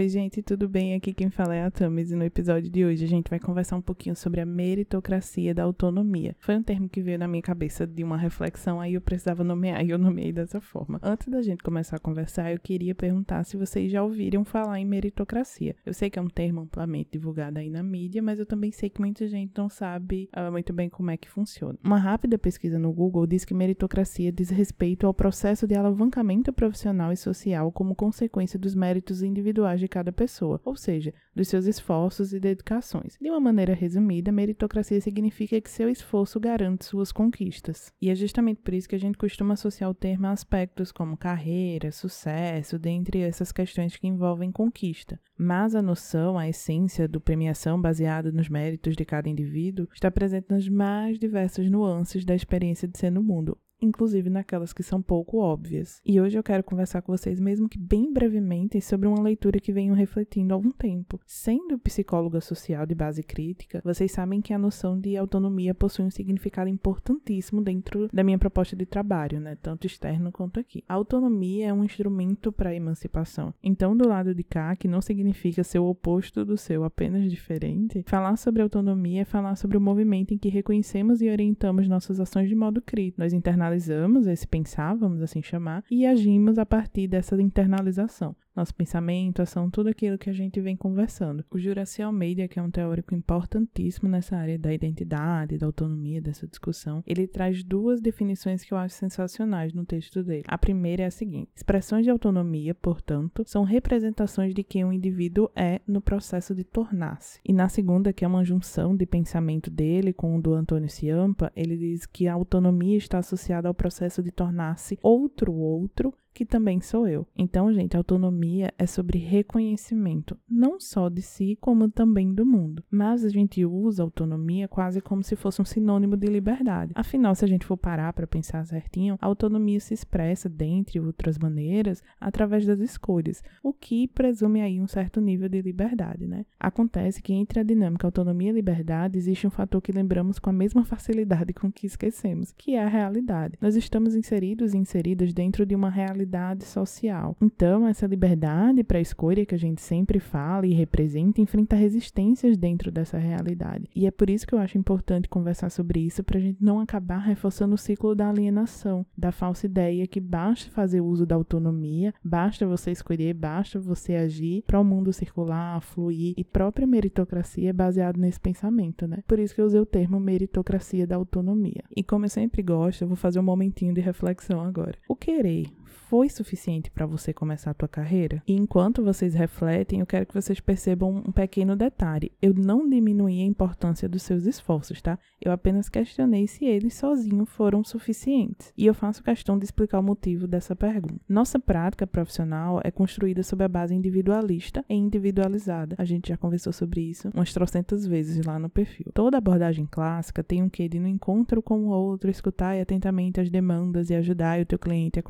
Oi, gente, tudo bem? Aqui quem fala é a Tamis e no episódio de hoje a gente vai conversar um pouquinho sobre a meritocracia da autonomia. Foi um termo que veio na minha cabeça de uma reflexão, aí eu precisava nomear e eu nomeei dessa forma. Antes da gente começar a conversar, eu queria perguntar se vocês já ouviram falar em meritocracia. Eu sei que é um termo amplamente divulgado aí na mídia, mas eu também sei que muita gente não sabe uh, muito bem como é que funciona. Uma rápida pesquisa no Google diz que meritocracia diz respeito ao processo de alavancamento profissional e social como consequência dos méritos individuais de cada pessoa, ou seja, dos seus esforços e dedicações. De uma maneira resumida, meritocracia significa que seu esforço garante suas conquistas. E é justamente por isso que a gente costuma associar o termo a aspectos como carreira, sucesso, dentre essas questões que envolvem conquista. Mas a noção, a essência do premiação baseada nos méritos de cada indivíduo está presente nas mais diversas nuances da experiência de ser no mundo, inclusive naquelas que são pouco óbvias. E hoje eu quero conversar com vocês, mesmo que bem brevemente, sobre uma leitura que venho refletindo há algum tempo. Sendo psicóloga social de base crítica, vocês sabem que a noção de autonomia possui um significado importantíssimo dentro da minha proposta de trabalho, né? Tanto externo quanto aqui. A autonomia é um instrumento para a emancipação. Então, do lado de cá, que não significa ser o oposto do seu, apenas diferente, falar sobre autonomia é falar sobre o movimento em que reconhecemos e orientamos nossas ações de modo crítico. Nós internalizamos internalizamos esse pensar, vamos assim chamar, e agimos a partir dessa internalização nosso pensamento, ação, tudo aquilo que a gente vem conversando. O Juraci Almeida, que é um teórico importantíssimo nessa área da identidade, da autonomia, dessa discussão, ele traz duas definições que eu acho sensacionais no texto dele. A primeira é a seguinte: expressões de autonomia, portanto, são representações de quem o indivíduo é no processo de tornar-se. E na segunda, que é uma junção de pensamento dele com o do Antônio Ciampa, ele diz que a autonomia está associada ao processo de tornar-se outro outro que também sou eu. Então, gente, autonomia é sobre reconhecimento, não só de si, como também do mundo. Mas a gente usa autonomia quase como se fosse um sinônimo de liberdade. Afinal, se a gente for parar para pensar certinho, a autonomia se expressa, dentre outras maneiras, através das escolhas, o que presume aí um certo nível de liberdade, né? Acontece que entre a dinâmica autonomia e liberdade existe um fator que lembramos com a mesma facilidade com que esquecemos, que é a realidade. Nós estamos inseridos e inseridas dentro de uma realidade social. Então, essa liberdade para escolha que a gente sempre fala e representa enfrenta resistências dentro dessa realidade. E é por isso que eu acho importante conversar sobre isso para a gente não acabar reforçando o ciclo da alienação, da falsa ideia que basta fazer uso da autonomia, basta você escolher, basta você agir para o mundo circular, fluir e própria meritocracia é baseado nesse pensamento, né? Por isso que eu usei o termo meritocracia da autonomia. E como eu sempre gosto, eu vou fazer um momentinho de reflexão agora. O querer foi suficiente para você começar a tua carreira? E enquanto vocês refletem, eu quero que vocês percebam um pequeno detalhe. Eu não diminuí a importância dos seus esforços, tá? Eu apenas questionei se eles sozinhos foram suficientes. E eu faço questão de explicar o motivo dessa pergunta. Nossa prática profissional é construída sob a base individualista e individualizada. A gente já conversou sobre isso umas trocentas vezes lá no perfil. Toda abordagem clássica tem um quê de no encontro com o outro, escutar atentamente as demandas e ajudar o teu cliente a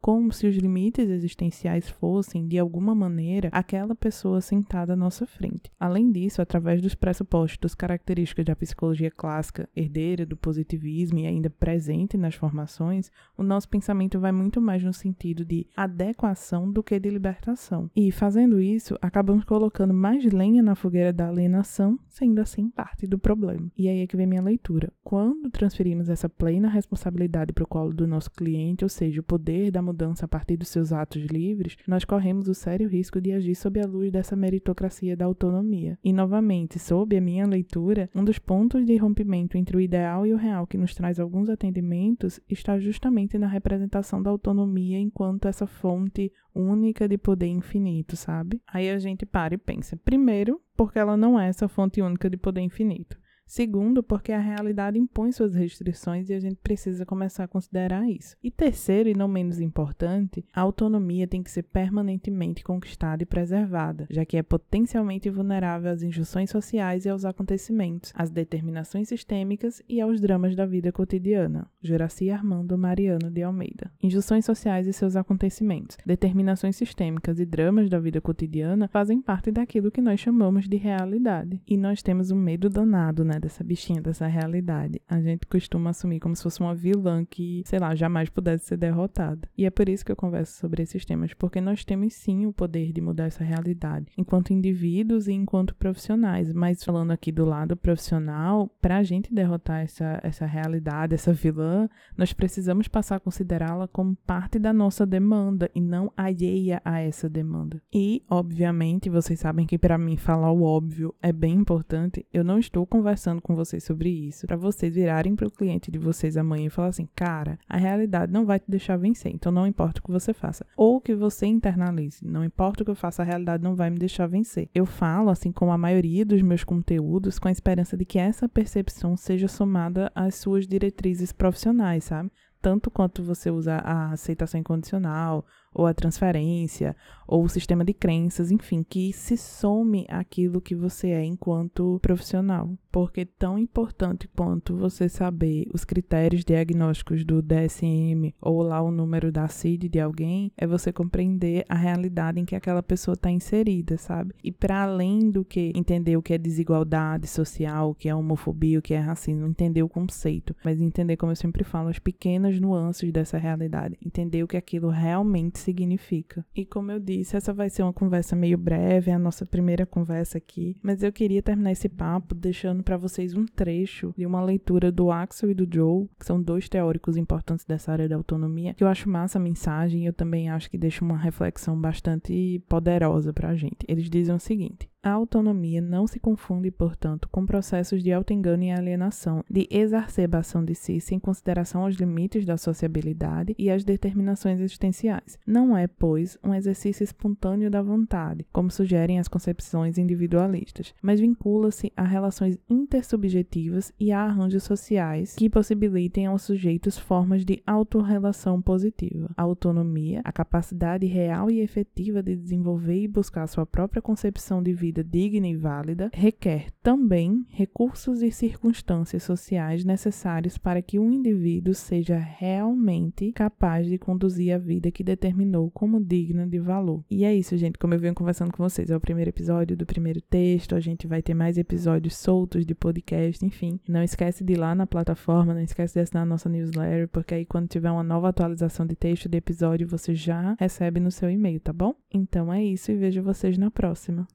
como se os limites existenciais fossem, de alguma maneira, aquela pessoa sentada à nossa frente. Além disso, através dos pressupostos características da psicologia clássica, herdeira do positivismo e ainda presente nas formações, o nosso pensamento vai muito mais no sentido de adequação do que de libertação. E, fazendo isso, acabamos colocando mais lenha na fogueira da alienação, sendo assim parte do problema. E aí é que vem minha leitura. Quando transferimos essa plena responsabilidade para o colo do nosso cliente, ou seja, o poder da mudança a partir dos seus atos livres, nós corremos o sério risco de agir sob a luz dessa meritocracia da autonomia. E, novamente, sob a minha leitura, um dos pontos de rompimento entre o ideal e o real que nos traz alguns atendimentos está justamente na representação da autonomia enquanto essa fonte única de poder infinito, sabe? Aí a gente para e pensa. Primeiro, porque ela não é essa fonte única de poder infinito. Segundo, porque a realidade impõe suas restrições e a gente precisa começar a considerar isso. E terceiro, e não menos importante, a autonomia tem que ser permanentemente conquistada e preservada, já que é potencialmente vulnerável às injunções sociais e aos acontecimentos, às determinações sistêmicas e aos dramas da vida cotidiana. Juraci Armando Mariano de Almeida. Injunções sociais e seus acontecimentos, determinações sistêmicas e dramas da vida cotidiana fazem parte daquilo que nós chamamos de realidade. E nós temos um medo danado, né? Dessa bichinha, dessa realidade, a gente costuma assumir como se fosse uma vilã que, sei lá, jamais pudesse ser derrotada. E é por isso que eu converso sobre esses temas, porque nós temos sim o poder de mudar essa realidade, enquanto indivíduos e enquanto profissionais. Mas falando aqui do lado profissional, para a gente derrotar essa, essa realidade, essa vilã, nós precisamos passar a considerá-la como parte da nossa demanda e não alheia a essa demanda. E, obviamente, vocês sabem que para mim falar o óbvio é bem importante. Eu não estou conversando com vocês sobre isso para vocês virarem para o cliente de vocês amanhã e falar assim: "Cara, a realidade não vai te deixar vencer, então não importa o que você faça". Ou que você internalize, não importa o que eu faça, a realidade não vai me deixar vencer. Eu falo assim como a maioria dos meus conteúdos com a esperança de que essa percepção seja somada às suas diretrizes profissionais, sabe? tanto quanto você usa a aceitação incondicional, ou a transferência, ou o sistema de crenças, enfim, que se some aquilo que você é enquanto profissional. Porque tão importante quanto você saber os critérios diagnósticos do DSM ou lá o número da CID de alguém, é você compreender a realidade em que aquela pessoa está inserida, sabe? E para além do que entender o que é desigualdade social, o que é homofobia, o que é racismo, entender o conceito, mas entender, como eu sempre falo, as pequenas nuances dessa realidade, entender o que aquilo realmente significa. E como eu disse, essa vai ser uma conversa meio breve, é a nossa primeira conversa aqui, mas eu queria terminar esse papo deixando para vocês um trecho de uma leitura do Axel e do Joe, que são dois teóricos importantes dessa área da autonomia, que eu acho massa a mensagem e eu também acho que deixa uma reflexão bastante poderosa pra gente. Eles dizem o seguinte: a autonomia não se confunde, portanto, com processos de autoengano e alienação, de exacerbação de si sem consideração aos limites da sociabilidade e às determinações existenciais. Não é, pois, um exercício espontâneo da vontade, como sugerem as concepções individualistas, mas vincula-se a relações intersubjetivas e a arranjos sociais que possibilitem aos sujeitos formas de autorrelação positiva. A autonomia, a capacidade real e efetiva de desenvolver e buscar sua própria concepção de vida vida digna e válida requer também recursos e circunstâncias sociais necessários para que um indivíduo seja realmente capaz de conduzir a vida que determinou como digna de valor. E é isso, gente. Como eu venho conversando com vocês, é o primeiro episódio do primeiro texto. A gente vai ter mais episódios soltos de podcast, enfim. Não esquece de ir lá na plataforma, não esquece de assinar a nossa newsletter, porque aí quando tiver uma nova atualização de texto de episódio, você já recebe no seu e-mail, tá bom? Então é isso e vejo vocês na próxima.